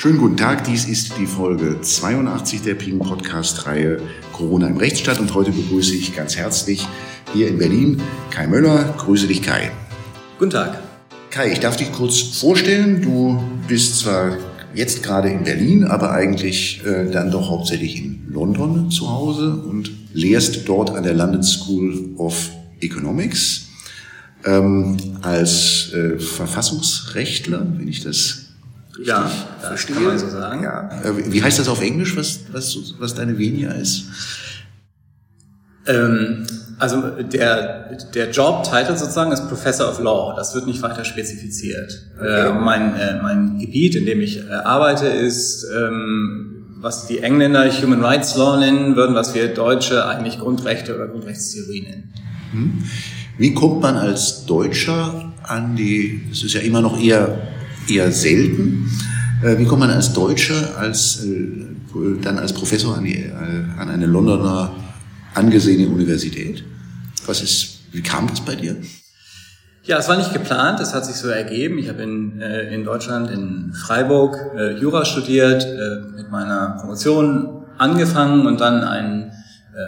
Schönen guten Tag, dies ist die Folge 82 der Ping Podcast Reihe Corona im Rechtsstaat und heute begrüße ich ganz herzlich hier in Berlin Kai Möller. Grüße dich Kai. Guten Tag. Kai, ich darf dich kurz vorstellen. Du bist zwar jetzt gerade in Berlin, aber eigentlich äh, dann doch hauptsächlich in London zu Hause und lehrst dort an der London School of Economics ähm, als äh, Verfassungsrechtler, wenn ich das ja, verstehe. Kann man so sagen. Ja. Äh, wie heißt das auf Englisch, was, was, was deine Venia ist? Ähm, also der, der Job-Title sozusagen ist Professor of Law. Das wird nicht weiter spezifiziert. Okay. Äh, mein, äh, mein Gebiet, in dem ich äh, arbeite, ist, ähm, was die Engländer Human Rights Law nennen würden, was wir Deutsche eigentlich Grundrechte oder Grundrechtstheorie nennen. Hm. Wie kommt man als Deutscher an die, es ist ja immer noch eher, eher selten, äh, wie kommt man als Deutscher als, äh, dann als Professor an, die, äh, an eine Londoner angesehene Universität? Was ist, wie kam das bei dir? Ja, es war nicht geplant, es hat sich so ergeben. Ich habe in, in Deutschland, in Freiburg, Jura studiert, mit meiner Promotion angefangen und dann einen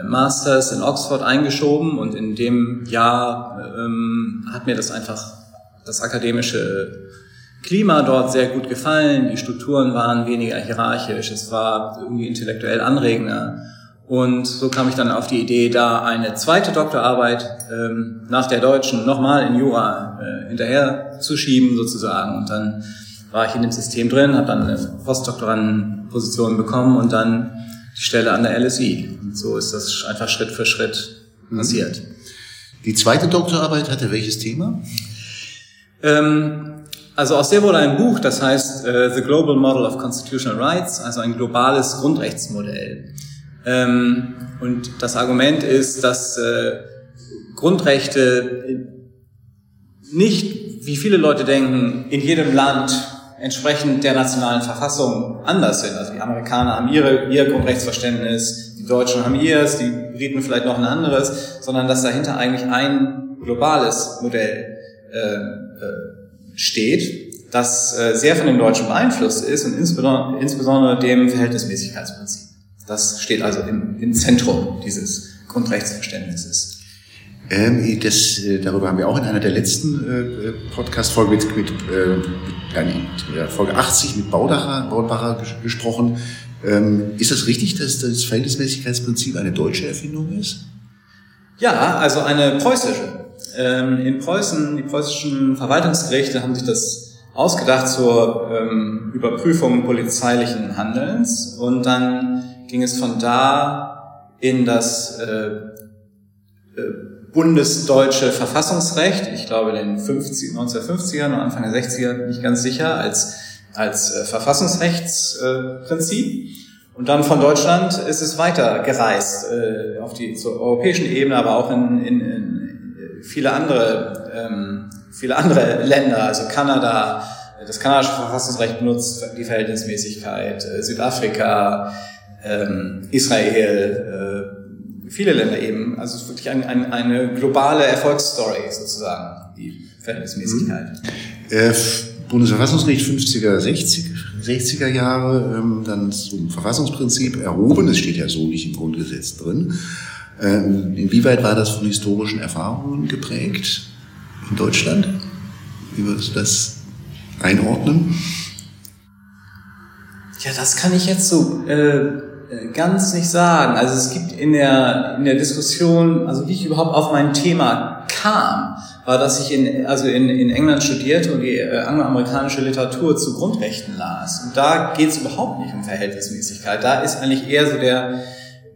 Masters in Oxford eingeschoben und in dem Jahr ähm, hat mir das einfach, das akademische Klima dort sehr gut gefallen. Die Strukturen waren weniger hierarchisch, es war irgendwie intellektuell anregender. Und so kam ich dann auf die Idee, da eine zweite Doktorarbeit ähm, nach der deutschen nochmal in Jura äh, hinterher zu schieben sozusagen. Und dann war ich in dem System drin, habe dann eine Postdoktorandenposition bekommen und dann die Stelle an der LSI. Und so ist das einfach Schritt für Schritt mhm. passiert. Die zweite Doktorarbeit hatte welches Thema? Ähm, also aus der wurde ein Buch, das heißt uh, The Global Model of Constitutional Rights, also ein globales Grundrechtsmodell. Ähm, und das Argument ist, dass äh, Grundrechte nicht, wie viele Leute denken, in jedem Land entsprechend der nationalen Verfassung anders sind. Also die Amerikaner haben ihre, ihr Grundrechtsverständnis, die Deutschen haben ihres, die Briten vielleicht noch ein anderes, sondern dass dahinter eigentlich ein globales Modell äh, äh, steht, das äh, sehr von dem Deutschen beeinflusst ist und insbesondere, insbesondere dem Verhältnismäßigkeitsprinzip. Das steht also im, im Zentrum dieses Grundrechtsverständnisses. Ähm, das, äh, darüber haben wir auch in einer der letzten äh, Podcast-Folgen mit, mit, äh, mit äh, Folge 80 mit Baudacher, Baudacher ges gesprochen. Ähm, ist das richtig, dass das Verhältnismäßigkeitsprinzip eine deutsche Erfindung ist? Ja, also eine preußische. Ähm, in Preußen, die preußischen Verwaltungsgerichte haben sich das ausgedacht zur ähm, Überprüfung polizeilichen Handelns und dann ging es von da in das äh, äh, bundesdeutsche Verfassungsrecht, ich glaube in den 50, 1950ern und Anfang der 60er, nicht ganz sicher, als, als äh, Verfassungsrechtsprinzip. Und dann von Deutschland ist es weiter gereist äh, auf die zur europäischen Ebene, aber auch in, in, in viele andere ähm, viele andere Länder, also Kanada, das kanadische Verfassungsrecht benutzt die Verhältnismäßigkeit, äh, Südafrika, ähm, Israel, äh, viele Länder eben. Also es ist wirklich ein, ein, eine globale Erfolgsstory sozusagen, die Verhältnismäßigkeit. Mhm. Äh, Bundesverfassungsgericht 50er, 60, 60er Jahre, ähm, dann zum Verfassungsprinzip erhoben. Das steht ja so nicht im Grundgesetz drin. Ähm, inwieweit war das von historischen Erfahrungen geprägt in Deutschland? Wie würdest du das einordnen? Ja, das kann ich jetzt so äh, ganz nicht sagen. Also es gibt in der, in der Diskussion, also wie ich überhaupt auf mein Thema kam, war, dass ich in, also in, in England studierte und die äh, angloamerikanische Literatur zu Grundrechten las. Und da geht es überhaupt nicht um Verhältnismäßigkeit. Da ist eigentlich eher so der,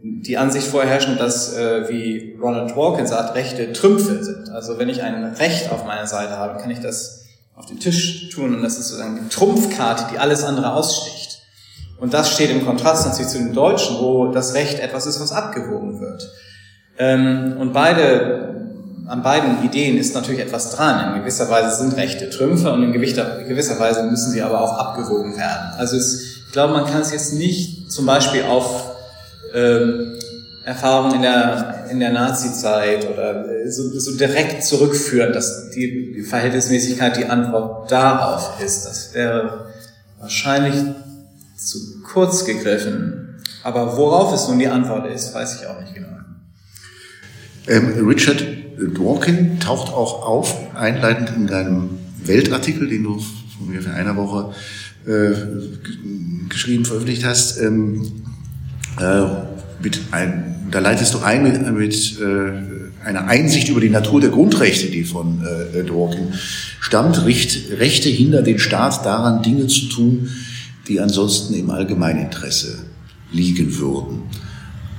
die Ansicht vorherrschend, dass, äh, wie Ronald Dworkin sagt, Rechte Trümpfe sind. Also wenn ich ein Recht auf meiner Seite habe, kann ich das auf den Tisch tun und das ist sozusagen die Trumpfkarte, die alles andere aussticht. Und das steht im Kontrast natürlich zu dem Deutschen, wo das Recht etwas ist, was abgewogen wird. Ähm, und beide, an beiden Ideen ist natürlich etwas dran. In gewisser Weise sind Rechte Trümpfe und in gewisser Weise müssen sie aber auch abgewogen werden. Also es, ich glaube, man kann es jetzt nicht zum Beispiel auf ähm, Erfahrungen in der, in der Nazi-Zeit oder so, so direkt zurückführen, dass die, die Verhältnismäßigkeit die Antwort darauf ist. Das wäre wahrscheinlich zu kurz gegriffen. Aber worauf es nun die Antwort ist, weiß ich auch nicht genau. Ähm, Richard Dworkin taucht auch auf, einleitend in deinem Weltartikel, den du vor ungefähr einer Woche äh, geschrieben, veröffentlicht hast. Ähm, äh, mit ein, da leitest du ein mit, mit äh, einer Einsicht über die Natur der Grundrechte, die von äh, Dworkin stammt. Recht, Rechte hindern den Staat daran, Dinge zu tun, die ansonsten im Allgemeininteresse liegen würden.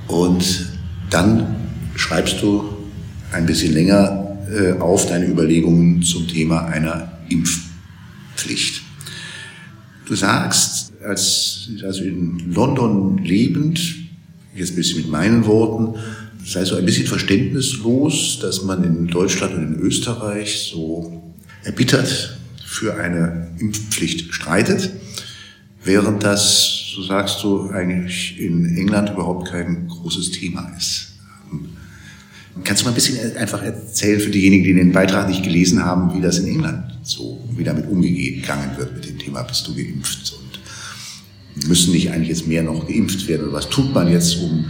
Und dann schreibst du ein bisschen länger äh, auf deine Überlegungen zum Thema einer Impfpflicht. Du sagst, als also in London lebend, jetzt ein bisschen mit meinen Worten, sei so ein bisschen verständnislos, dass man in Deutschland und in Österreich so erbittert für eine Impfpflicht streitet, während das, so sagst du, eigentlich in England überhaupt kein großes Thema ist. Kannst du mal ein bisschen einfach erzählen für diejenigen, die den Beitrag nicht gelesen haben, wie das in England so, wie damit umgegangen wird mit dem Thema, bist du geimpft müssen nicht eigentlich jetzt mehr noch geimpft werden oder was tut man jetzt, um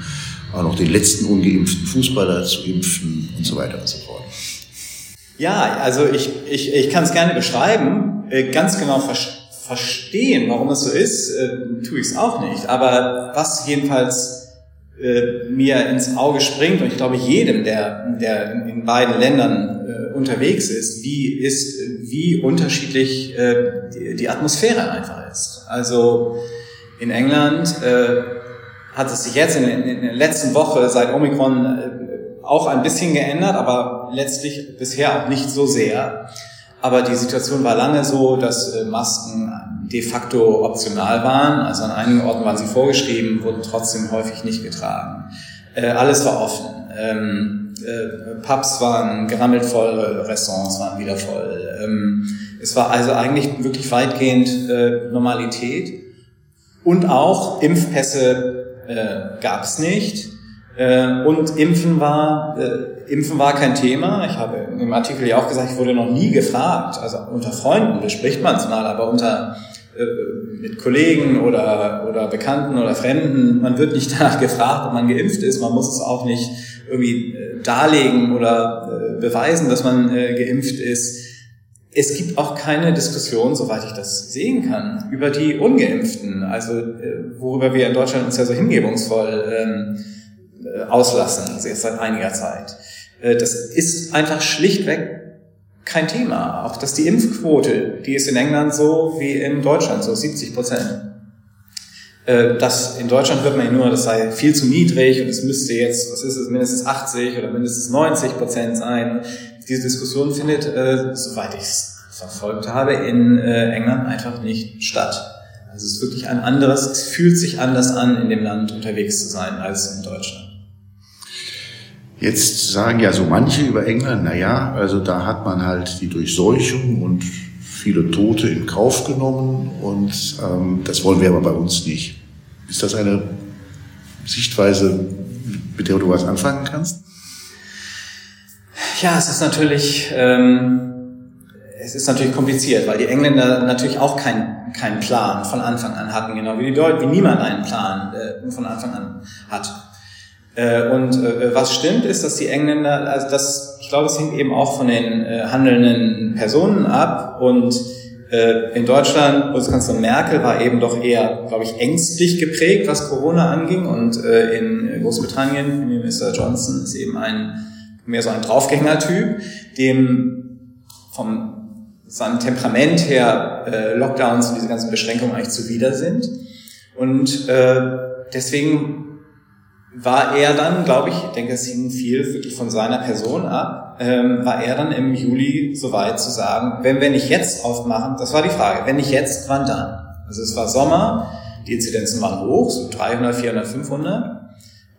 auch noch den letzten ungeimpften Fußballer zu impfen und so weiter und so fort. Ja, also ich, ich, ich kann es gerne beschreiben, äh, ganz genau ver verstehen, warum es so ist, äh, tue ich es auch nicht. Aber was jedenfalls äh, mir ins Auge springt und ich glaube jedem, der, der in beiden Ländern äh, unterwegs ist, wie ist, wie unterschiedlich äh, die, die, Atmosphäre einfach ist. Also in England äh, hat es sich jetzt in, in, der letzten Woche seit Omikron äh, auch ein bisschen geändert, aber letztlich bisher auch nicht so sehr. Aber die Situation war lange so, dass äh, Masken de facto optional waren. Also an einigen Orten waren sie vorgeschrieben, wurden trotzdem häufig nicht getragen. Äh, alles war offen. Ähm, äh, Pubs waren gerammelt voll, Restaurants waren wieder voll. Ähm, es war also eigentlich wirklich weitgehend äh, Normalität. Und auch Impfpässe äh, gab es nicht. Äh, und Impfen war, äh, Impfen war kein Thema. Ich habe im Artikel ja auch gesagt, ich wurde noch nie gefragt. Also unter Freunden bespricht man es mal, aber unter äh, mit Kollegen oder, oder Bekannten oder Fremden, man wird nicht danach gefragt, ob man geimpft ist. Man muss es auch nicht irgendwie äh, darlegen oder äh, beweisen, dass man geimpft ist. Es gibt auch keine Diskussion, soweit ich das sehen kann, über die Ungeimpften, also worüber wir in Deutschland uns ja so hingebungsvoll ähm, auslassen, jetzt seit einiger Zeit. Das ist einfach schlichtweg kein Thema. Auch dass die Impfquote, die ist in England so wie in Deutschland, so 70 Prozent. Äh, das in Deutschland hört man ja nur, das sei viel zu niedrig und es müsste jetzt, was ist es, mindestens 80 oder mindestens 90 Prozent sein. Diese Diskussion findet, äh, soweit ich es verfolgt habe, in äh, England einfach nicht statt. Also es ist wirklich ein anderes, es fühlt sich anders an, in dem Land unterwegs zu sein als in Deutschland. Jetzt sagen ja so manche über England, na ja, also da hat man halt die Durchseuchung und viele Tote in Kauf genommen und ähm, das wollen wir aber bei uns nicht. Ist das eine Sichtweise, mit der du was anfangen kannst? Ja, es ist natürlich, ähm, es ist natürlich kompliziert, weil die Engländer natürlich auch keinen keinen Plan von Anfang an hatten, genau wie die Deutschen, wie niemand einen Plan äh, von Anfang an hat. Äh, und äh, was stimmt, ist, dass die Engländer, also das, ich glaube, es hängt eben auch von den äh, handelnden Personen ab. Und in Deutschland, Bundeskanzlerin Merkel war eben doch eher, glaube ich, ängstlich geprägt, was Corona anging. Und in Großbritannien, Premierminister Johnson, ist eben ein mehr so ein Draufgänger-Typ, dem vom seinem Temperament her Lockdowns und diese ganzen Beschränkungen eigentlich zuwider sind. Und deswegen war er dann, glaube ich, ich denke, es hing viel wirklich von seiner Person ab, ähm, war er dann im Juli soweit zu sagen, wenn wir nicht jetzt aufmachen, das war die Frage, wenn nicht jetzt, wann dann? Also es war Sommer, die Inzidenzen waren hoch, so 300, 400, 500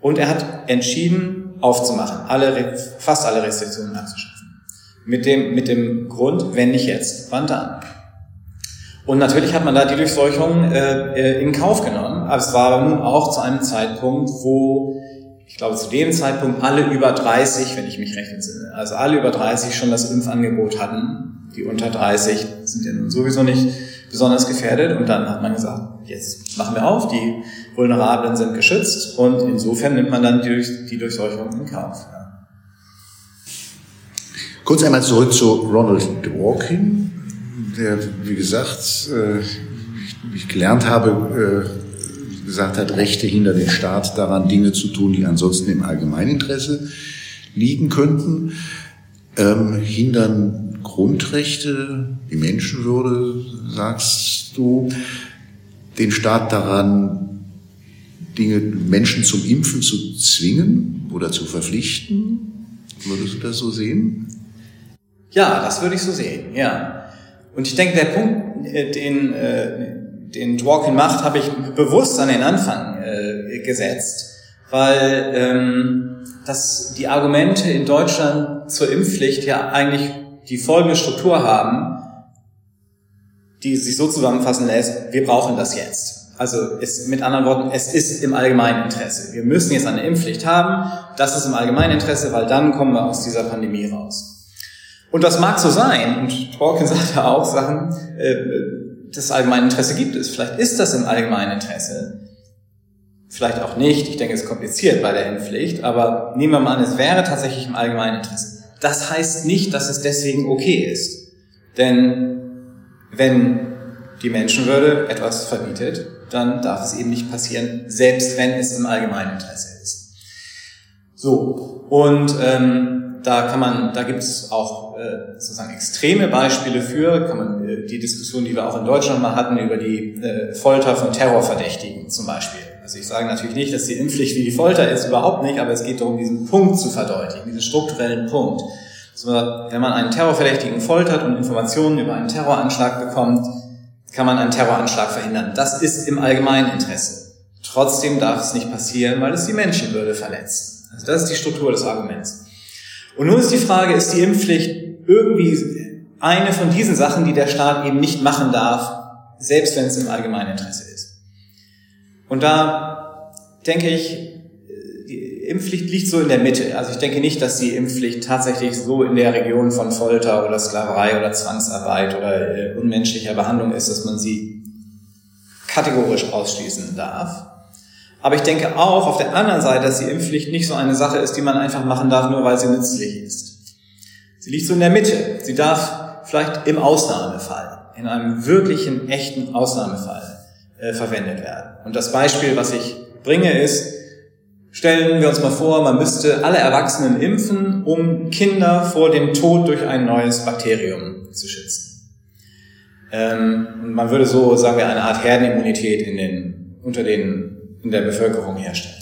und er hat entschieden aufzumachen, alle, fast alle Restriktionen abzuschaffen. Mit dem, mit dem Grund, wenn nicht jetzt, wann dann? Und natürlich hat man da die Durchseuchung äh, äh, in Kauf genommen. Aber es war nun auch zu einem Zeitpunkt, wo ich glaube, zu dem Zeitpunkt alle über 30, wenn ich mich recht entsinne, also alle über 30 schon das Impfangebot hatten. Die unter 30 sind ja nun sowieso nicht besonders gefährdet. Und dann hat man gesagt, jetzt machen wir auf, die Vulnerablen sind geschützt und insofern nimmt man dann die, die Durchseuchung in Kauf. Ja. Kurz einmal zurück zu Ronald Dworkin, der, wie gesagt, äh, ich gelernt habe, äh, gesagt hat, Rechte hindern den Staat daran, Dinge zu tun, die ansonsten im Allgemeininteresse liegen könnten, ähm, hindern Grundrechte, die Menschenwürde, sagst du, den Staat daran, Dinge, Menschen zum Impfen zu zwingen oder zu verpflichten? Würdest du das so sehen? Ja, das würde ich so sehen, ja. Und ich denke, der Punkt, äh, den, äh, den Dworkin macht, habe ich bewusst an den Anfang äh, gesetzt, weil ähm, dass die Argumente in Deutschland zur Impfpflicht ja eigentlich die folgende Struktur haben, die sich so zusammenfassen lässt, wir brauchen das jetzt. Also es, mit anderen Worten, es ist im allgemeinen Interesse. Wir müssen jetzt eine Impfpflicht haben, das ist im allgemeinen Interesse, weil dann kommen wir aus dieser Pandemie raus. Und das mag so sein, und Dworkin sagte auch Sachen, äh, das allgemeine Interesse gibt es. Vielleicht ist das im allgemeinen Interesse. Vielleicht auch nicht. Ich denke, es ist kompliziert bei der Impfpflicht. Aber nehmen wir mal an, es wäre tatsächlich im allgemeinen Interesse. Das heißt nicht, dass es deswegen okay ist. Denn wenn die Menschenwürde etwas verbietet, dann darf es eben nicht passieren, selbst wenn es im allgemeinen Interesse ist. So, und ähm, da kann man, da gibt es auch äh, sozusagen extreme Beispiele für, kann man äh, die Diskussion, die wir auch in Deutschland mal hatten, über die äh, Folter von Terrorverdächtigen zum Beispiel. Also ich sage natürlich nicht, dass die Impfpflicht wie die Folter ist, überhaupt nicht, aber es geht darum, diesen Punkt zu verdeutlichen, diesen strukturellen Punkt. Also wenn man einen Terrorverdächtigen foltert und Informationen über einen Terroranschlag bekommt, kann man einen Terroranschlag verhindern. Das ist im allgemeinen Interesse. Trotzdem darf es nicht passieren, weil es die Menschenwürde verletzt. Also das ist die Struktur des Arguments. Und nun ist die Frage, ist die Impfpflicht irgendwie eine von diesen Sachen, die der Staat eben nicht machen darf, selbst wenn es im allgemeinen Interesse ist. Und da denke ich, Impfpflicht liegt so in der Mitte. Also ich denke nicht, dass die Impfpflicht tatsächlich so in der Region von Folter oder Sklaverei oder Zwangsarbeit oder äh, unmenschlicher Behandlung ist, dass man sie kategorisch ausschließen darf. Aber ich denke auch auf der anderen Seite, dass die Impfpflicht nicht so eine Sache ist, die man einfach machen darf, nur weil sie nützlich ist. Sie liegt so in der Mitte. Sie darf vielleicht im Ausnahmefall, in einem wirklichen, echten Ausnahmefall äh, verwendet werden. Und das Beispiel, was ich bringe, ist, stellen wir uns mal vor, man müsste alle Erwachsenen impfen, um Kinder vor dem Tod durch ein neues Bakterium zu schützen. Ähm, und man würde so, sagen wir, eine Art Herdenimmunität in den, unter den in der Bevölkerung herstellen.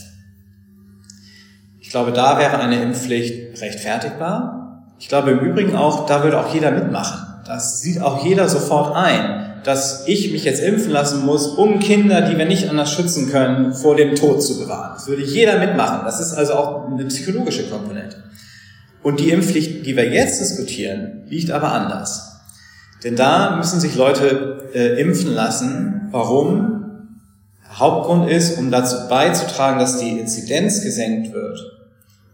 Ich glaube, da wäre eine Impfpflicht rechtfertigbar. Ich glaube im Übrigen auch, da würde auch jeder mitmachen. Das sieht auch jeder sofort ein, dass ich mich jetzt impfen lassen muss, um Kinder, die wir nicht anders schützen können, vor dem Tod zu bewahren. Das würde jeder mitmachen. Das ist also auch eine psychologische Komponente. Und die Impfpflicht, die wir jetzt diskutieren, liegt aber anders. Denn da müssen sich Leute äh, impfen lassen. Warum? Hauptgrund ist, um dazu beizutragen, dass die Inzidenz gesenkt wird.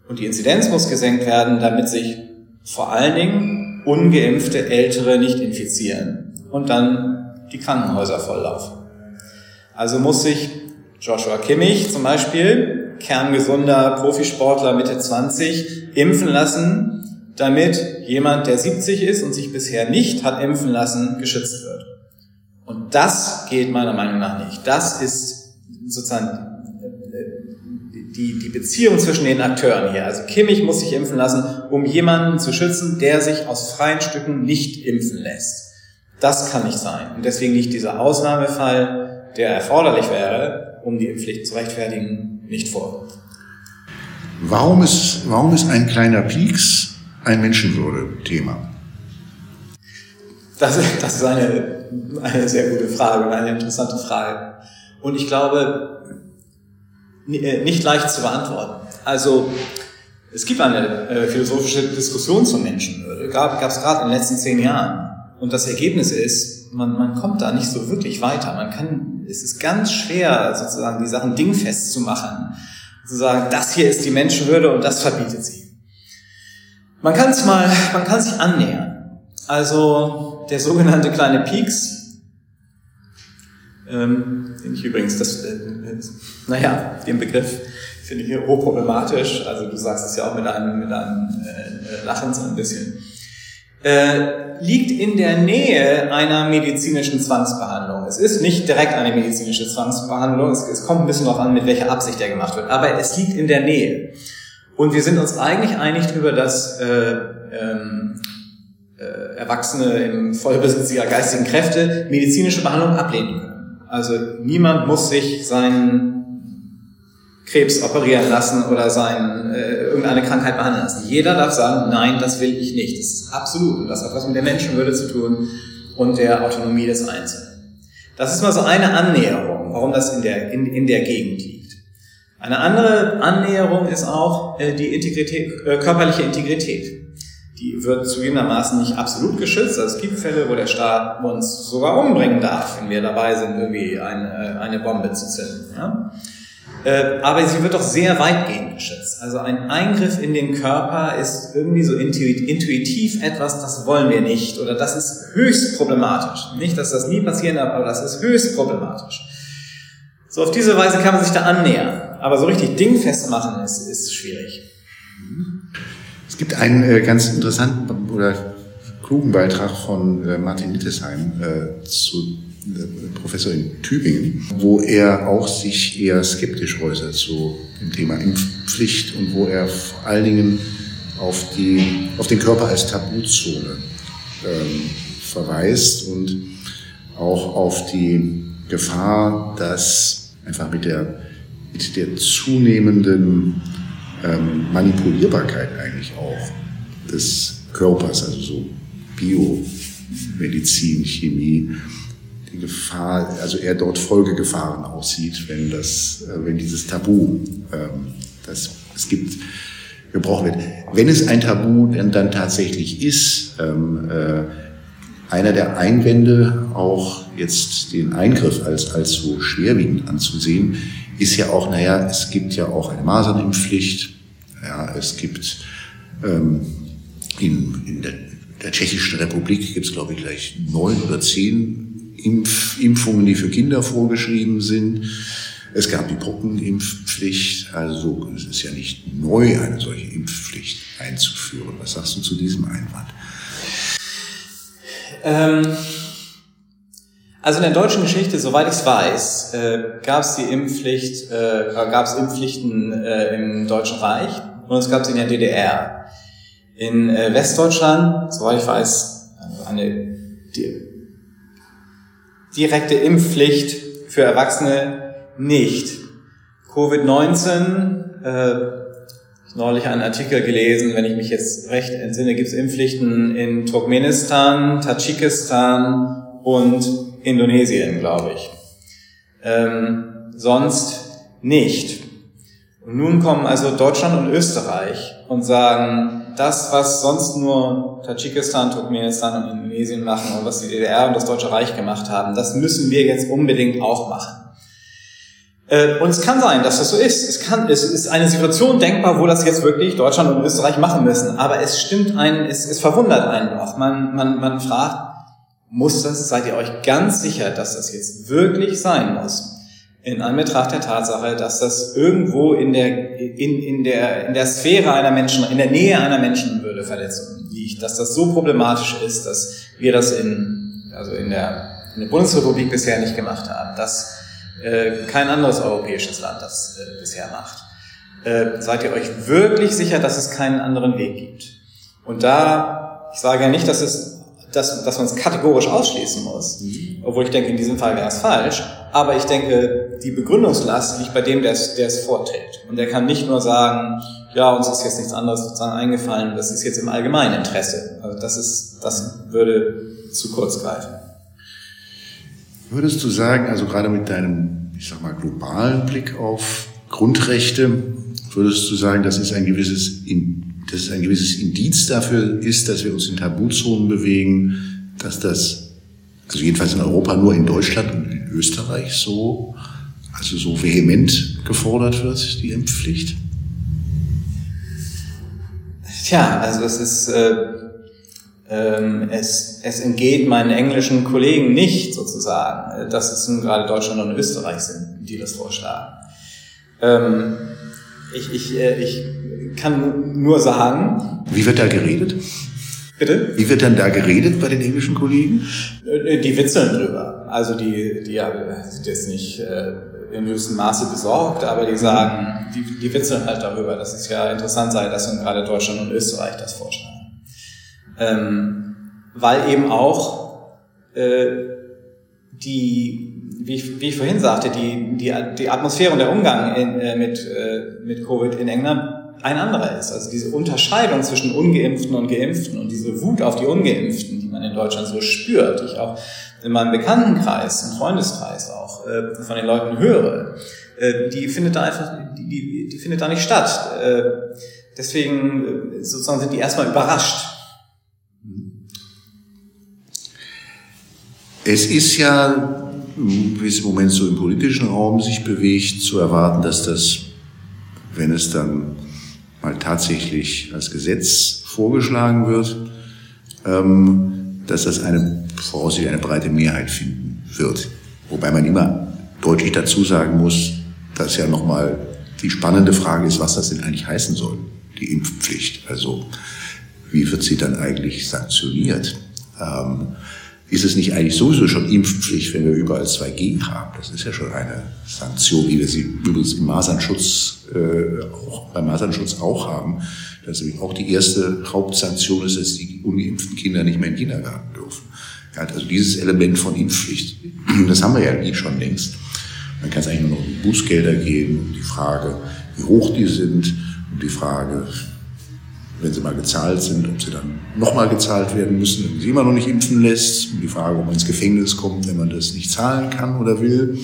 Und die Inzidenz muss gesenkt werden, damit sich vor allen Dingen ungeimpfte Ältere nicht infizieren und dann die Krankenhäuser volllaufen. Also muss sich Joshua Kimmich zum Beispiel, kerngesunder Profisportler Mitte 20, impfen lassen, damit jemand, der 70 ist und sich bisher nicht hat impfen lassen, geschützt wird. Und das geht meiner Meinung nach nicht. Das ist sozusagen die, die Beziehung zwischen den Akteuren hier. Also Kimmich muss sich impfen lassen, um jemanden zu schützen, der sich aus freien Stücken nicht impfen lässt. Das kann nicht sein. Und deswegen liegt dieser Ausnahmefall, der erforderlich wäre, um die Impfpflicht zu rechtfertigen, nicht vor. Warum ist, warum ist ein kleiner Pieks ein Menschenwürde-Thema? Das, das ist eine, eine sehr gute Frage und eine interessante Frage. Und ich glaube, äh, nicht leicht zu beantworten. Also, es gibt eine äh, philosophische Diskussion zur Menschenwürde, gab es gerade in den letzten zehn Jahren. Und das Ergebnis ist, man, man kommt da nicht so wirklich weiter. Man kann, es ist ganz schwer, sozusagen die Sachen dingfest zu machen. Zu sagen, das hier ist die Menschenwürde und das verbietet sie. Man kann es mal, man kann sich annähern. Also der sogenannte kleine Pieks ähm, den ich übrigens, das, äh, naja, den Begriff finde ich hier hochproblematisch. Also du sagst es ja auch mit einem, mit einem äh, Lachen so ein bisschen. Äh, liegt in der Nähe einer medizinischen Zwangsbehandlung. Es ist nicht direkt eine medizinische Zwangsbehandlung, es, es kommt ein bisschen darauf an, mit welcher Absicht der gemacht wird, aber es liegt in der Nähe. Und wir sind uns eigentlich einig darüber, dass äh, ähm, äh, Erwachsene im Vollbesitz ihrer geistigen Kräfte medizinische Behandlung ablehnen können. Also niemand muss sich seinen Krebs operieren lassen oder sein, äh, irgendeine Krankheit behandeln lassen. Jeder darf sagen, nein, das will ich nicht. Das ist absolut. Und das hat was mit der Menschenwürde zu tun und der Autonomie des Einzelnen. Das ist mal so eine Annäherung, warum das in der, in, in der Gegend liegt. Eine andere Annäherung ist auch äh, die Integrität, äh, körperliche Integrität. Die wird zugegebenermaßen nicht absolut geschützt. Also es gibt Fälle, wo der Staat uns sogar umbringen darf, wenn wir dabei sind, irgendwie eine, eine Bombe zu zünden. Ja? Äh, aber sie wird doch sehr weitgehend geschützt. Also ein Eingriff in den Körper ist irgendwie so intuitiv etwas, das wollen wir nicht oder das ist höchst problematisch. Nicht, dass das nie passieren darf, aber das ist höchst problematisch. So auf diese Weise kann man sich da annähern, aber so richtig dingfest machen ist, ist schwierig. Es gibt einen äh, ganz interessanten oder klugen Beitrag von äh, Martin Nittesheim äh, zu Professor in Tübingen, wo er auch sich eher skeptisch äußert zu dem Thema Impfpflicht und wo er vor allen Dingen auf, die, auf den Körper als Tabuzone ähm, verweist und auch auf die Gefahr, dass einfach mit der, mit der zunehmenden ähm, Manipulierbarkeit eigentlich auch des Körpers, also so Biomedizin, Chemie, Gefahr, also er dort Folgegefahren aussieht, wenn das, äh, wenn dieses Tabu, ähm, das es gibt, gebrochen wird. Wenn es ein Tabu denn dann tatsächlich ist, ähm, äh, einer der Einwände, auch jetzt den Eingriff als, als so schwerwiegend anzusehen, ist ja auch, naja, es gibt ja auch eine Masernimpfpflicht, ja, es gibt ähm, in, in der, der Tschechischen Republik gibt es, glaube ich, gleich neun oder zehn Impf Impfungen, die für Kinder vorgeschrieben sind. Es gab die Pockenimpfpflicht, also es ist ja nicht neu, eine solche Impfpflicht einzuführen. Was sagst du zu diesem Einwand? Ähm, also in der deutschen Geschichte, soweit ich es weiß, äh, gab es die Impfpflicht, äh, gab es Impfpflichten äh, im Deutschen Reich und es gab es in der DDR. In äh, Westdeutschland, soweit ich weiß, eine die, direkte Impfpflicht für Erwachsene nicht. Covid-19, äh, neulich einen Artikel gelesen, wenn ich mich jetzt recht entsinne, gibt es Impfpflichten in Turkmenistan, Tadschikistan und Indonesien, glaube ich. Ähm, sonst nicht. Und nun kommen also Deutschland und Österreich und sagen, das, was sonst nur Tadschikistan, Turkmenistan und Indonesien machen und was die DDR und das Deutsche Reich gemacht haben, das müssen wir jetzt unbedingt auch machen. Äh, und es kann sein, dass das so ist. Es, kann, es ist eine Situation denkbar, wo das jetzt wirklich Deutschland und Österreich machen müssen. Aber es stimmt einen, es, es verwundert einen auch. Man, man, man fragt, muss das, seid ihr euch ganz sicher, dass das jetzt wirklich sein muss? In Anbetracht der Tatsache, dass das irgendwo in der, in, in der, in der Sphäre einer Menschen, in der Nähe einer Menschenwürdeverletzung liegt, dass das so problematisch ist, dass wir das in, also in der, in der Bundesrepublik bisher nicht gemacht haben, dass äh, kein anderes europäisches Land das äh, bisher macht. Äh, seid ihr euch wirklich sicher, dass es keinen anderen Weg gibt? Und da, ich sage ja nicht, dass es dass, dass man es kategorisch ausschließen muss. Mhm. Obwohl ich denke, in diesem Fall wäre es falsch. Aber ich denke, die Begründungslast liegt bei dem, der es, vorträgt. Und der kann nicht nur sagen, ja, uns ist jetzt nichts anderes sozusagen eingefallen, das ist jetzt im allgemeinen Interesse. Also das ist, das würde zu kurz greifen. Würdest du sagen, also gerade mit deinem, ich sag mal, globalen Blick auf Grundrechte, würdest du sagen, das ist ein gewisses dass es ein gewisses Indiz dafür ist, dass wir uns in Tabuzonen bewegen, dass das, also jedenfalls in Europa nur in Deutschland und in Österreich so, also so vehement gefordert wird, die Impfpflicht? Tja, also es ist, äh, ähm, es, es entgeht meinen englischen Kollegen nicht sozusagen, dass es nun gerade Deutschland und Österreich sind, die das vorschlagen. Ähm, ich, ich, äh, ich kann nur sagen. Wie wird da geredet? Bitte? Wie wird dann da geredet bei den englischen Kollegen? Äh, die witzeln drüber. Also die, die sind jetzt nicht äh, in höchstem Maße besorgt, aber die sagen, die, die witzeln halt darüber, dass es ja interessant sei, dass nun gerade Deutschland und Österreich das vorschlagen. Ähm, weil eben auch äh, die wie ich, wie ich vorhin sagte, die, die, die Atmosphäre und der Umgang in, äh, mit, äh, mit Covid in England ein anderer ist. Also diese Unterscheidung zwischen Ungeimpften und Geimpften und diese Wut auf die Ungeimpften, die man in Deutschland so spürt, die ich auch in meinem Bekanntenkreis, im Freundeskreis auch äh, von den Leuten höre, äh, die findet da einfach, die, die, die findet da nicht statt. Äh, deswegen äh, sozusagen sind die erstmal überrascht. Es ist ja wie es im Moment so im politischen Raum sich bewegt, zu erwarten, dass das, wenn es dann mal tatsächlich als Gesetz vorgeschlagen wird, ähm, dass das eine voraussichtlich eine breite Mehrheit finden wird. Wobei man immer deutlich dazu sagen muss, dass ja nochmal die spannende Frage ist, was das denn eigentlich heißen soll, die Impfpflicht. Also wie wird sie dann eigentlich sanktioniert? Ist es nicht eigentlich sowieso schon Impfpflicht, wenn wir überall 2G haben? Das ist ja schon eine Sanktion, wie wir sie übrigens im Masernschutz, äh, auch, beim Masernschutz auch haben. Dass nämlich auch die erste Hauptsanktion ist, dass die ungeimpften Kinder nicht mehr in den Kindergarten dürfen. Ja, also dieses Element von Impfpflicht, das haben wir ja nie schon längst. Dann kann es eigentlich nur noch um Bußgelder gehen, um die Frage, wie hoch die sind, um die Frage, wenn sie mal gezahlt sind, ob sie dann nochmal gezahlt werden müssen, wenn man sie immer noch nicht impfen lässt, um die Frage, ob man ins Gefängnis kommt, wenn man das nicht zahlen kann oder will,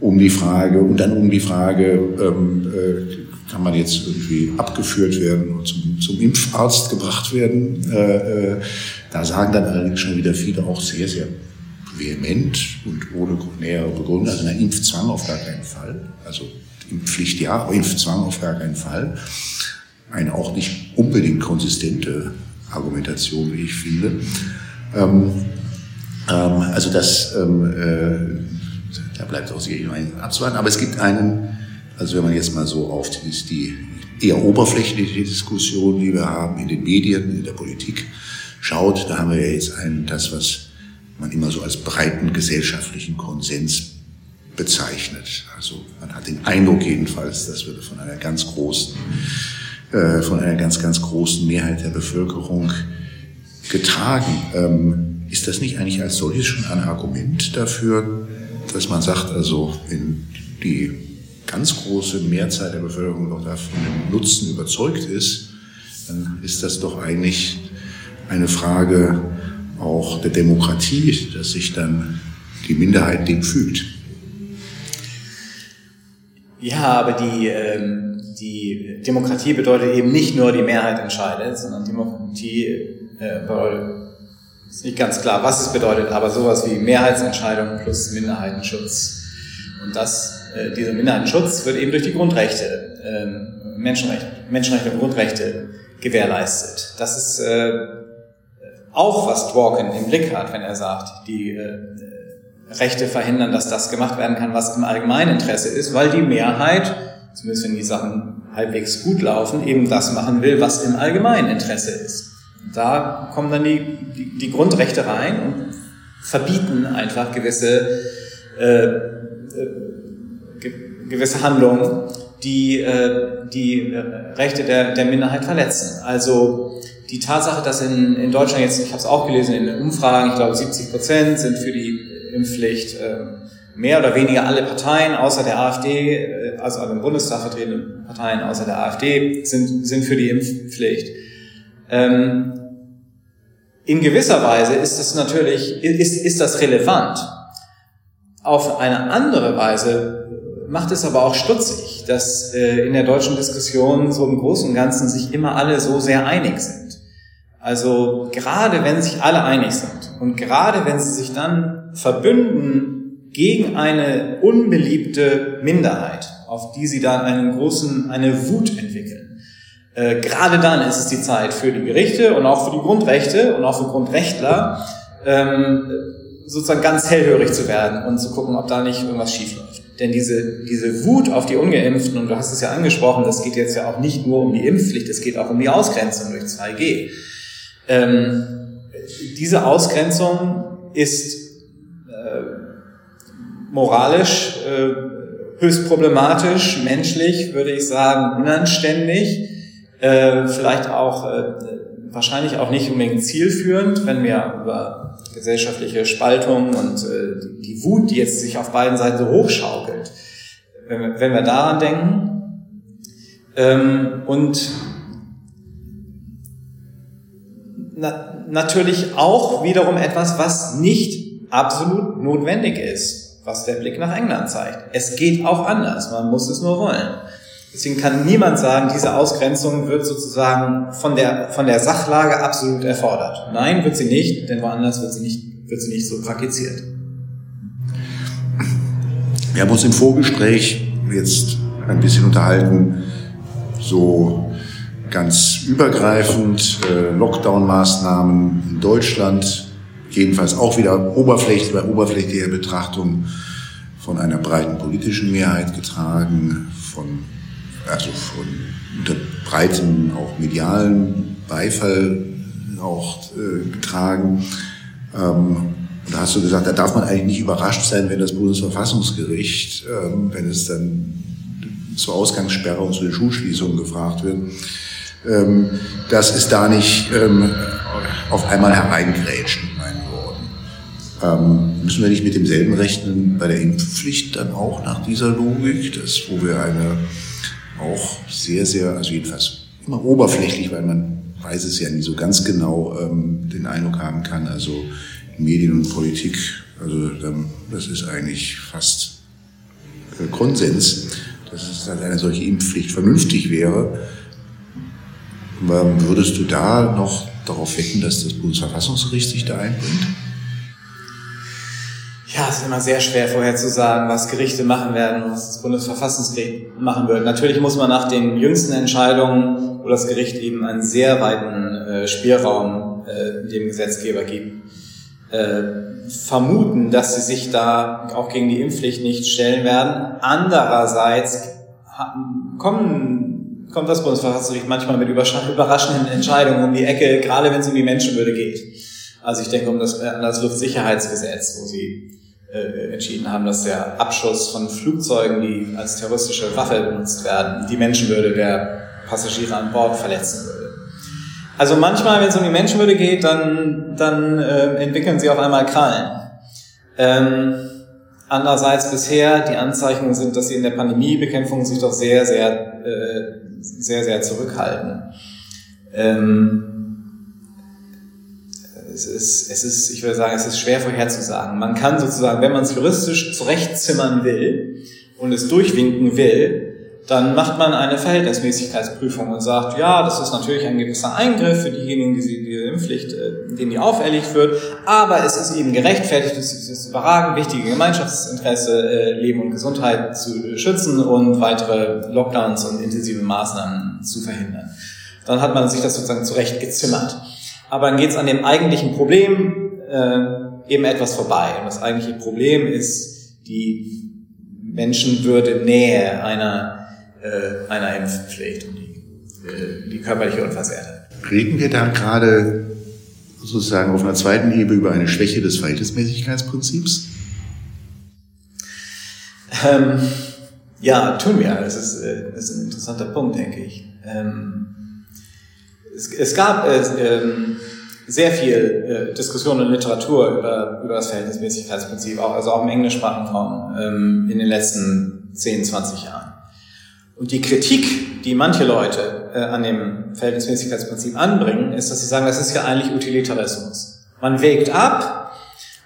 um die Frage, und dann um die Frage, ähm, äh, kann man jetzt irgendwie abgeführt werden und zum, zum Impfarzt gebracht werden. Äh, äh, da sagen dann allerdings schon wieder viele auch sehr, sehr vehement und ohne nähere Begründung, also ein Impfzwang auf gar keinen Fall. Also Impfpflicht ja, aber Impfzwang auf gar keinen Fall eine auch nicht unbedingt konsistente Argumentation, wie ich finde. Ähm, ähm, also das, ähm, äh, da bleibt auch sicherlich noch ein abzuwarten. Aber es gibt einen, also wenn man jetzt mal so auf die, die eher oberflächliche Diskussion, die wir haben in den Medien, in der Politik schaut, da haben wir ja jetzt einen, das, was man immer so als breiten gesellschaftlichen Konsens bezeichnet. Also man hat den Eindruck jedenfalls, das würde von einer ganz großen äh, von einer ganz, ganz großen Mehrheit der Bevölkerung getragen. Ähm, ist das nicht eigentlich als solches schon ein Argument dafür, dass man sagt, also wenn die ganz große Mehrzahl der Bevölkerung noch davon dem Nutzen überzeugt ist, dann ist das doch eigentlich eine Frage auch der Demokratie, dass sich dann die Minderheit dem fügt. Ja, aber die, ähm, die Demokratie bedeutet eben nicht nur die Mehrheit entscheidet, sondern Demokratie äh, ist nicht ganz klar, was es bedeutet, aber sowas wie Mehrheitsentscheidung plus Minderheitenschutz. Und das, äh, dieser Minderheitenschutz wird eben durch die Grundrechte, äh, Menschenrechte, Menschenrechte und Grundrechte gewährleistet. Das ist äh, auch, was Dworkin im Blick hat, wenn er sagt, die äh, Rechte verhindern, dass das gemacht werden kann, was im allgemeinen Interesse ist, weil die Mehrheit, zumindest wenn die Sachen halbwegs gut laufen, eben das machen will, was im allgemeinen Interesse ist. Da kommen dann die, die, die Grundrechte rein und verbieten einfach gewisse, äh, äh, gewisse Handlungen, die äh, die Rechte der, der Minderheit verletzen. Also die Tatsache, dass in, in Deutschland jetzt, ich habe es auch gelesen in den Umfragen, ich glaube 70 Prozent sind für die Impfpflicht. Ähm, mehr oder weniger alle Parteien außer der AfD, äh, also alle im Bundestag vertretenen Parteien außer der AfD sind, sind für die Impfpflicht. Ähm, in gewisser Weise ist das natürlich, ist, ist das relevant. Auf eine andere Weise macht es aber auch stutzig, dass äh, in der deutschen Diskussion so im Großen und Ganzen sich immer alle so sehr einig sind. Also gerade wenn sich alle einig sind und gerade wenn sie sich dann verbünden gegen eine unbeliebte Minderheit, auf die sie dann einen großen, eine Wut entwickeln, Äh, gerade dann ist es die Zeit für die Gerichte und auch für die Grundrechte und auch für Grundrechtler, ähm, sozusagen ganz hellhörig zu werden und zu gucken, ob da nicht irgendwas schief läuft. Denn diese, diese Wut auf die Ungeimpften, und du hast es ja angesprochen, das geht jetzt ja auch nicht nur um die Impfpflicht, es geht auch um die Ausgrenzung durch 2G. Ähm, diese Ausgrenzung ist äh, moralisch äh, höchst problematisch, menschlich, würde ich sagen, unanständig, äh, vielleicht auch äh, wahrscheinlich auch nicht unbedingt zielführend, wenn wir über gesellschaftliche Spaltung und äh, die Wut, die jetzt sich auf beiden Seiten so hochschaukelt, wenn wir, wenn wir daran denken. Ähm, und na, natürlich auch wiederum etwas, was nicht absolut notwendig ist, was der Blick nach England zeigt. Es geht auch anders, man muss es nur wollen. Deswegen kann niemand sagen, diese Ausgrenzung wird sozusagen von der, von der Sachlage absolut erfordert. Nein, wird sie nicht, denn woanders wird sie nicht, wird sie nicht so praktiziert. Wir haben uns im Vorgespräch jetzt ein bisschen unterhalten, so ganz übergreifend, äh, Lockdown-Maßnahmen in Deutschland, jedenfalls auch wieder oberflächlich, bei oberflächlicher Betrachtung von einer breiten politischen Mehrheit getragen, von also von unter breitem auch medialen Beifall auch äh, getragen. Ähm, da hast du gesagt, da darf man eigentlich nicht überrascht sein, wenn das Bundesverfassungsgericht, ähm, wenn es dann zur Ausgangssperre und zu den Schulschließungen gefragt wird, ähm, das ist da nicht ähm, auf einmal hereingrätschen. Ähm, müssen wir nicht mit demselben rechnen bei der Impfpflicht dann auch nach dieser Logik, dass, wo wir eine auch sehr, sehr, also jedenfalls immer oberflächlich, weil man weiß es ja nie so ganz genau, ähm, den Eindruck haben kann, also Medien und Politik, also ähm, das ist eigentlich fast äh, Konsens, dass es dass eine solche Impfpflicht vernünftig wäre. Würdest du da noch darauf wecken, dass das Bundesverfassungsgericht sich da einbringt? Ja, es ist immer sehr schwer vorherzusagen, was Gerichte machen werden und was das Bundesverfassungsgericht machen wird. Natürlich muss man nach den jüngsten Entscheidungen, wo das Gericht eben einen sehr weiten äh, Spielraum äh, dem Gesetzgeber gibt, äh, vermuten, dass sie sich da auch gegen die Impfpflicht nicht stellen werden. Andererseits kommen, kommt das Bundesverfassungsgericht manchmal mit überraschenden Entscheidungen um die Ecke, gerade wenn es um die Menschenwürde geht. Also ich denke um das, an das Luftsicherheitsgesetz, wo sie äh, entschieden haben, dass der Abschuss von Flugzeugen, die als terroristische Waffe benutzt werden, die Menschenwürde der Passagiere an Bord verletzen würde. Also manchmal, wenn es um die Menschenwürde geht, dann, dann äh, entwickeln sie auf einmal Krallen. Ähm, andererseits bisher, die Anzeichen sind, dass sie in der Pandemiebekämpfung sich doch sehr, sehr, äh, sehr, sehr zurückhalten. Ähm, es ist, es ist, ich würde sagen, es ist schwer vorherzusagen. Man kann sozusagen, wenn man es juristisch zurechtzimmern will und es durchwinken will, dann macht man eine Verhältnismäßigkeitsprüfung und sagt, ja, das ist natürlich ein gewisser Eingriff für diejenigen, die diese Impfpflicht, äh, denen die auferlegt wird, aber es ist eben gerechtfertigt, es ist überragend wichtige Gemeinschaftsinteresse, äh, Leben und Gesundheit zu schützen und weitere Lockdowns und intensive Maßnahmen zu verhindern. Dann hat man sich das sozusagen zurecht gezimmert aber dann geht es an dem eigentlichen Problem äh, eben etwas vorbei. Und das eigentliche Problem ist die Menschenwürde Nähe einer, äh, einer Impfpflicht und die, äh, die körperliche Unversehrtheit. Reden wir da gerade sozusagen auf einer zweiten Ebene über eine Schwäche des Verhältnismäßigkeitsprinzips? Ähm, ja, tun wir. Das ist, äh, das ist ein interessanter Punkt, denke ich. Ähm, es, es gab äh, äh, sehr viel äh, Diskussion und Literatur über, über das Verhältnismäßigkeitsprinzip, auch, also auch im englischsprachigen Raum ähm, in den letzten 10, 20 Jahren. Und die Kritik, die manche Leute äh, an dem Verhältnismäßigkeitsprinzip anbringen, ist, dass sie sagen, das ist ja eigentlich Utilitarismus. Man wägt ab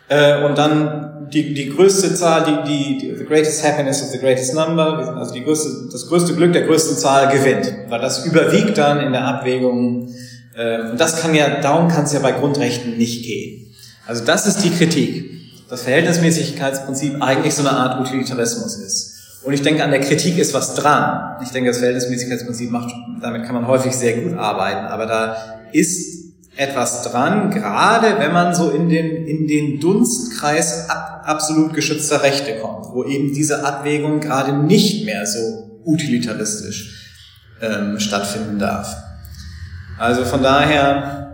äh, und dann die, die größte Zahl, die, die, die, the greatest happiness of the greatest number, also die größte, das größte Glück der größten Zahl gewinnt, weil das überwiegt dann in der Abwägung. Äh, und das kann ja, darum kann es ja bei Grundrechten nicht gehen. Also das ist die Kritik, dass Verhältnismäßigkeitsprinzip eigentlich so eine Art Utilitarismus ist. Und ich denke, an der Kritik ist was dran. Ich denke, das Verhältnismäßigkeitsprinzip macht, damit kann man häufig sehr gut arbeiten, aber da ist etwas dran, gerade wenn man so in den, in den Dunstkreis ab, absolut geschützter Rechte kommt, wo eben diese Abwägung gerade nicht mehr so utilitaristisch ähm, stattfinden darf. Also von daher,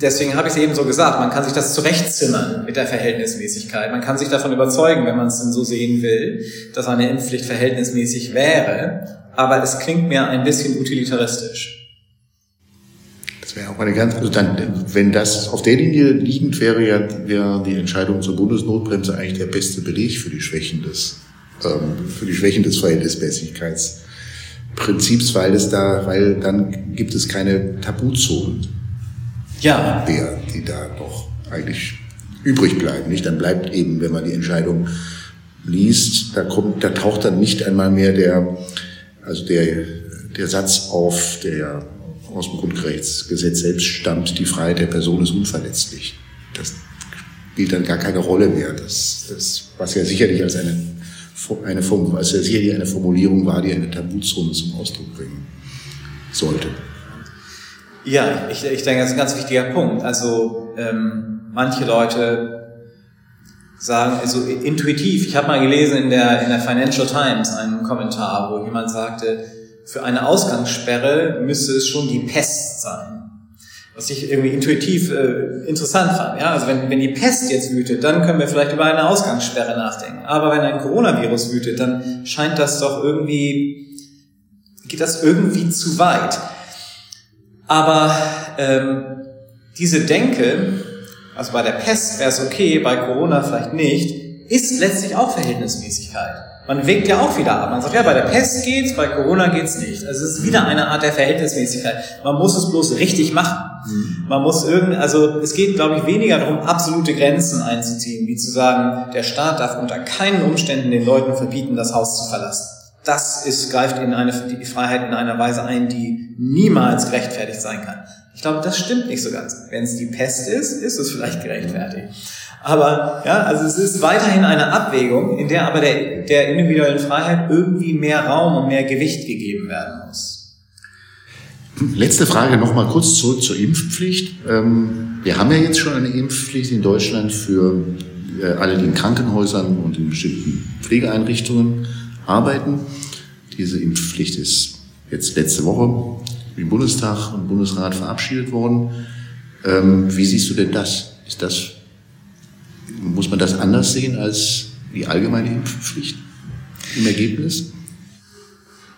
deswegen habe ich es eben so gesagt, man kann sich das zurechtzimmern mit der Verhältnismäßigkeit. Man kann sich davon überzeugen, wenn man es denn so sehen will, dass eine Impfpflicht verhältnismäßig wäre. Aber es klingt mir ein bisschen utilitaristisch. Das wäre auch eine ganz, also dann, wenn das auf der Linie liegend wäre, ja, wäre die Entscheidung zur Bundesnotbremse eigentlich der beste Beleg für die Schwächen des, ähm, für die Schwächen des Verhältnismäßigkeitsprinzips, weil es da, weil dann gibt es keine Tabuzonen ja. der, die da doch eigentlich übrig bleiben. Nicht? Dann bleibt eben, wenn man die Entscheidung liest, da kommt, da taucht dann nicht einmal mehr der, also der, der Satz auf, der aus dem Grundrechtsgesetz selbst stammt, die Freiheit der Person ist unverletzlich. Das spielt dann gar keine Rolle mehr. Das, das was ja sicherlich als eine, eine, was ja sicherlich eine Formulierung war, die eine Tabuzone zum Ausdruck bringen sollte. Ja, ich, ich denke, das ist ein ganz wichtiger Punkt. Also ähm, manche Leute sagen, also intuitiv, ich habe mal gelesen in der, in der Financial Times einen Kommentar, wo jemand sagte, für eine Ausgangssperre müsste es schon die Pest sein. Was ich irgendwie intuitiv äh, interessant fand. Ja? Also wenn, wenn die Pest jetzt wütet, dann können wir vielleicht über eine Ausgangssperre nachdenken. Aber wenn ein Coronavirus wütet, dann scheint das doch irgendwie, geht das irgendwie zu weit. Aber ähm, diese Denke, also bei der Pest wäre es okay, bei Corona vielleicht nicht, ist letztlich auch Verhältnismäßigkeit. Man wägt ja auch wieder ab. Man sagt, ja, bei der Pest geht's, bei Corona geht's nicht. Also es ist wieder eine Art der Verhältnismäßigkeit. Man muss es bloß richtig machen. Mhm. Man muss irgend, also es geht, glaube ich, weniger darum, absolute Grenzen einzuziehen, wie zu sagen, der Staat darf unter keinen Umständen den Leuten verbieten, das Haus zu verlassen das ist, greift in eine, die Freiheit in einer Weise ein, die niemals gerechtfertigt sein kann. Ich glaube, das stimmt nicht so ganz. Wenn es die Pest ist, ist es vielleicht gerechtfertigt. Aber ja, also es ist weiterhin eine Abwägung, in der aber der, der individuellen Freiheit irgendwie mehr Raum und mehr Gewicht gegeben werden muss. Letzte Frage nochmal kurz zurück zur Impfpflicht. Ähm, wir haben ja jetzt schon eine Impfpflicht in Deutschland für äh, alle, die in Krankenhäusern und in bestimmten Pflegeeinrichtungen arbeiten. Diese Impfpflicht ist jetzt letzte Woche im Bundestag und Bundesrat verabschiedet worden. Ähm, wie siehst du denn das? Ist das, muss man das anders sehen als die allgemeine Impfpflicht im Ergebnis?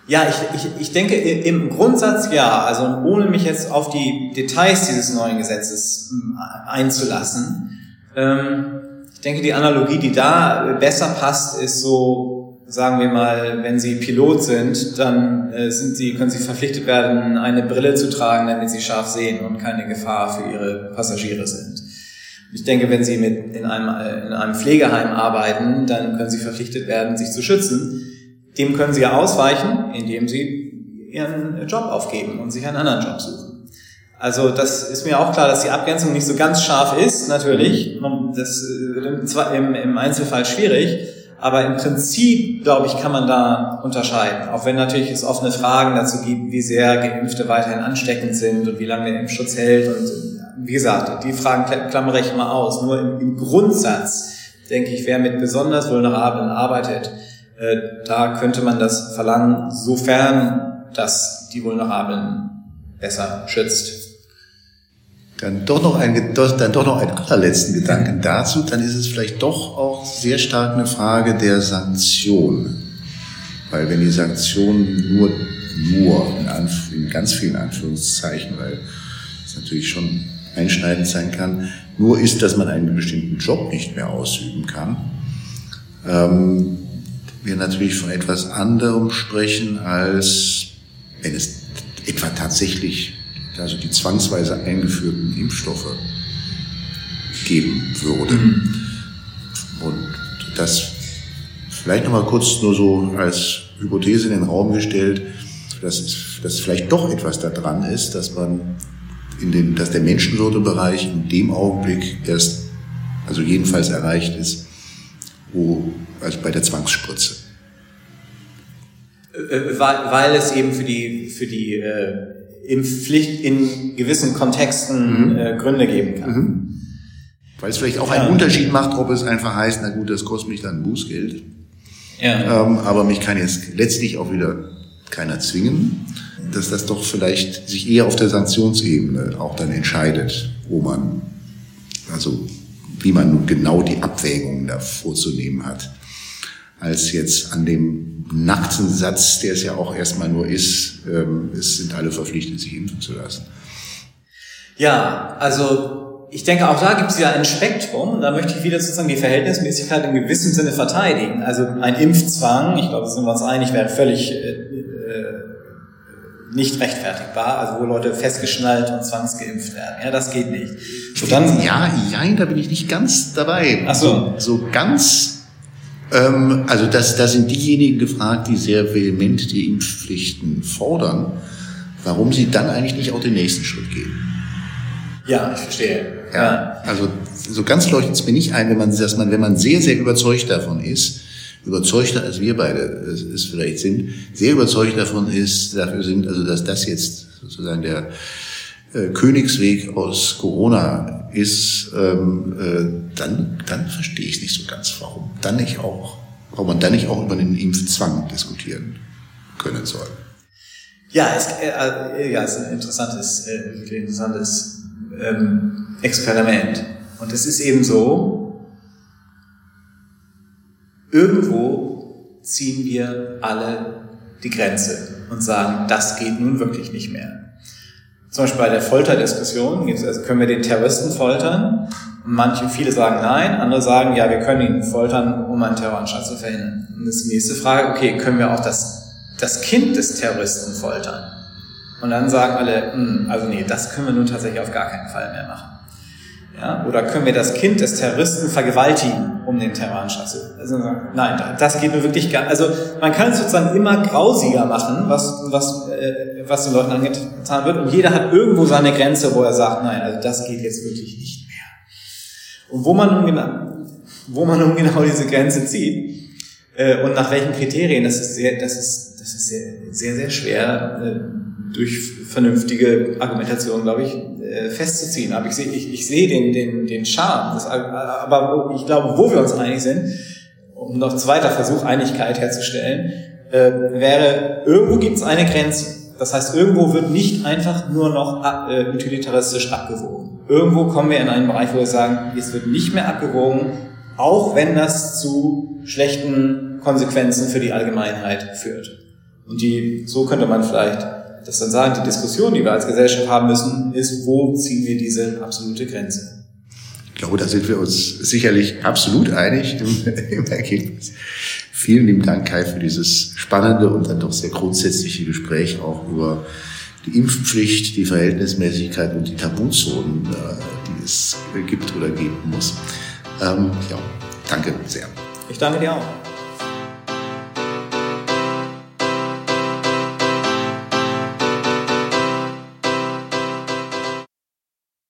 Ja, ich, ich, ich denke im Grundsatz ja. Also ohne mich jetzt auf die Details dieses neuen Gesetzes hm, einzulassen. Ähm, ich denke, die Analogie, die da besser passt, ist so sagen wir mal, wenn Sie Pilot sind, dann äh, sind Sie, können Sie verpflichtet werden, eine Brille zu tragen, damit Sie scharf sehen und keine Gefahr für Ihre Passagiere sind. Ich denke, wenn Sie mit in einem, in einem Pflegeheim arbeiten, dann können Sie verpflichtet werden, sich zu schützen. Dem können Sie ja ausweichen, indem Sie Ihren Job aufgeben und sich einen anderen Job suchen. Also das ist mir auch klar, dass die Abgrenzung nicht so ganz scharf ist, natürlich. Das äh, im, im Einzelfall schwierig. Aber im Prinzip, glaube ich, kann man da unterscheiden. Auch wenn natürlich es offene Fragen dazu gibt, wie sehr Geimpfte weiterhin ansteckend sind und wie lange der Impfschutz hält. Und wie gesagt, die Fragen klammere ich immer aus. Nur im, im Grundsatz, denke ich, wer mit besonders Vulnerablen arbeitet, äh, da könnte man das verlangen, sofern das die Vulnerablen besser schützt. Dann doch noch ein, dann doch noch einen allerletzten Gedanken dazu. Dann ist es vielleicht doch auch sehr stark eine Frage der Sanktion. Weil wenn die Sanktionen nur, nur in, in ganz vielen Anführungszeichen, weil es natürlich schon einschneidend sein kann, nur ist, dass man einen bestimmten Job nicht mehr ausüben kann, ähm, wir natürlich von etwas anderem sprechen, als wenn es etwa tatsächlich also die zwangsweise eingeführten Impfstoffe geben würde. Mhm. Und das vielleicht nochmal kurz nur so als Hypothese in den Raum gestellt, dass, dass vielleicht doch etwas da dran ist, dass man in den, dass der Menschenwürdebereich in dem Augenblick erst, also jedenfalls erreicht ist, wo also bei der Zwangsspritze. Äh, weil, weil es eben für die, für die äh, Impfpflicht in gewissen Kontexten mhm. äh, Gründe geben kann. Mhm. Weil es vielleicht auch einen Unterschied macht, ob es einfach heißt, na gut, das kostet mich dann Bußgeld. Ja. Ähm, aber mich kann jetzt letztlich auch wieder keiner zwingen, dass das doch vielleicht sich eher auf der Sanktionsebene auch dann entscheidet, wo man, also wie man nun genau die Abwägungen da vorzunehmen hat, als jetzt an dem nackten Satz, der es ja auch erstmal nur ist, ähm, es sind alle verpflichtet, sich impfen zu lassen. Ja, also ich denke, auch da gibt es ja ein Spektrum. Da möchte ich wieder sozusagen die Verhältnismäßigkeit in gewissem Sinne verteidigen. Also ein Impfzwang, ich glaube, da sind wir uns einig, wäre völlig äh, nicht rechtfertigbar. Also wo Leute festgeschnallt und zwangsgeimpft werden. Ja, das geht nicht. So dann, ja, nein, da bin ich nicht ganz dabei. Ach so. So ganz, ähm, also das, da sind diejenigen gefragt, die sehr vehement die Impfpflichten fordern, warum sie dann eigentlich nicht auch den nächsten Schritt gehen. Ja, ich verstehe. Ja, also so ganz leuchtet es mir nicht ein, wenn man, dass man, wenn man sehr, sehr überzeugt davon ist, überzeugter als wir beide es vielleicht sind, sehr überzeugt davon ist, dafür sind, also dass das jetzt sozusagen der äh, Königsweg aus Corona ist, ähm, äh, dann, dann verstehe ich nicht so ganz, warum dann nicht auch, warum man dann nicht auch über den Impfzwang diskutieren können soll. Ja, es, äh, äh ja, es ist ein interessantes, äh, interessantes ähm, Experiment. Und es ist eben so, irgendwo ziehen wir alle die Grenze und sagen, das geht nun wirklich nicht mehr. Zum Beispiel bei der Folterdiskussion also können wir den Terroristen foltern. Manche, viele sagen nein, andere sagen, ja, wir können ihn foltern, um einen Terroranschlag zu verhindern. Und das ist die nächste Frage, okay, können wir auch das, das Kind des Terroristen foltern? Und dann sagen alle, hm, also nee, das können wir nun tatsächlich auf gar keinen Fall mehr machen. Ja, oder können wir das Kind des Terroristen vergewaltigen, um den Terroranschlag zu... Also, nein, das geht nur wirklich gar... Also man kann es sozusagen immer grausiger machen, was, was, äh, was den Leuten angetan wird. Und jeder hat irgendwo seine Grenze, wo er sagt, nein, also das geht jetzt wirklich nicht mehr. Und wo man nun genau, wo man nun genau diese Grenze zieht äh, und nach welchen Kriterien, das ist sehr, das ist, das ist sehr, sehr, sehr schwer. Äh, durch vernünftige Argumentation, glaube ich, äh, festzuziehen. Aber ich sehe ich, ich sehe den, den, den Charme. Das, aber ich glaube, wo wir uns einig sind, um noch zweiter Versuch, Einigkeit herzustellen, äh, wäre, irgendwo gibt es eine Grenze. Das heißt, irgendwo wird nicht einfach nur noch äh, utilitaristisch abgewogen. Irgendwo kommen wir in einen Bereich, wo wir sagen, es wird nicht mehr abgewogen, auch wenn das zu schlechten Konsequenzen für die Allgemeinheit führt. Und die, so könnte man vielleicht das dann sagen, die Diskussion, die wir als Gesellschaft haben müssen, ist, wo ziehen wir diese absolute Grenze? Ich glaube, da sind wir uns sicherlich absolut einig im, im Ergebnis. Vielen lieben Dank, Kai, für dieses spannende und dann doch sehr grundsätzliche Gespräch auch über die Impfpflicht, die Verhältnismäßigkeit und die Tabuzonen, äh, die es gibt oder geben muss. Ähm, ja, danke sehr. Ich danke dir auch.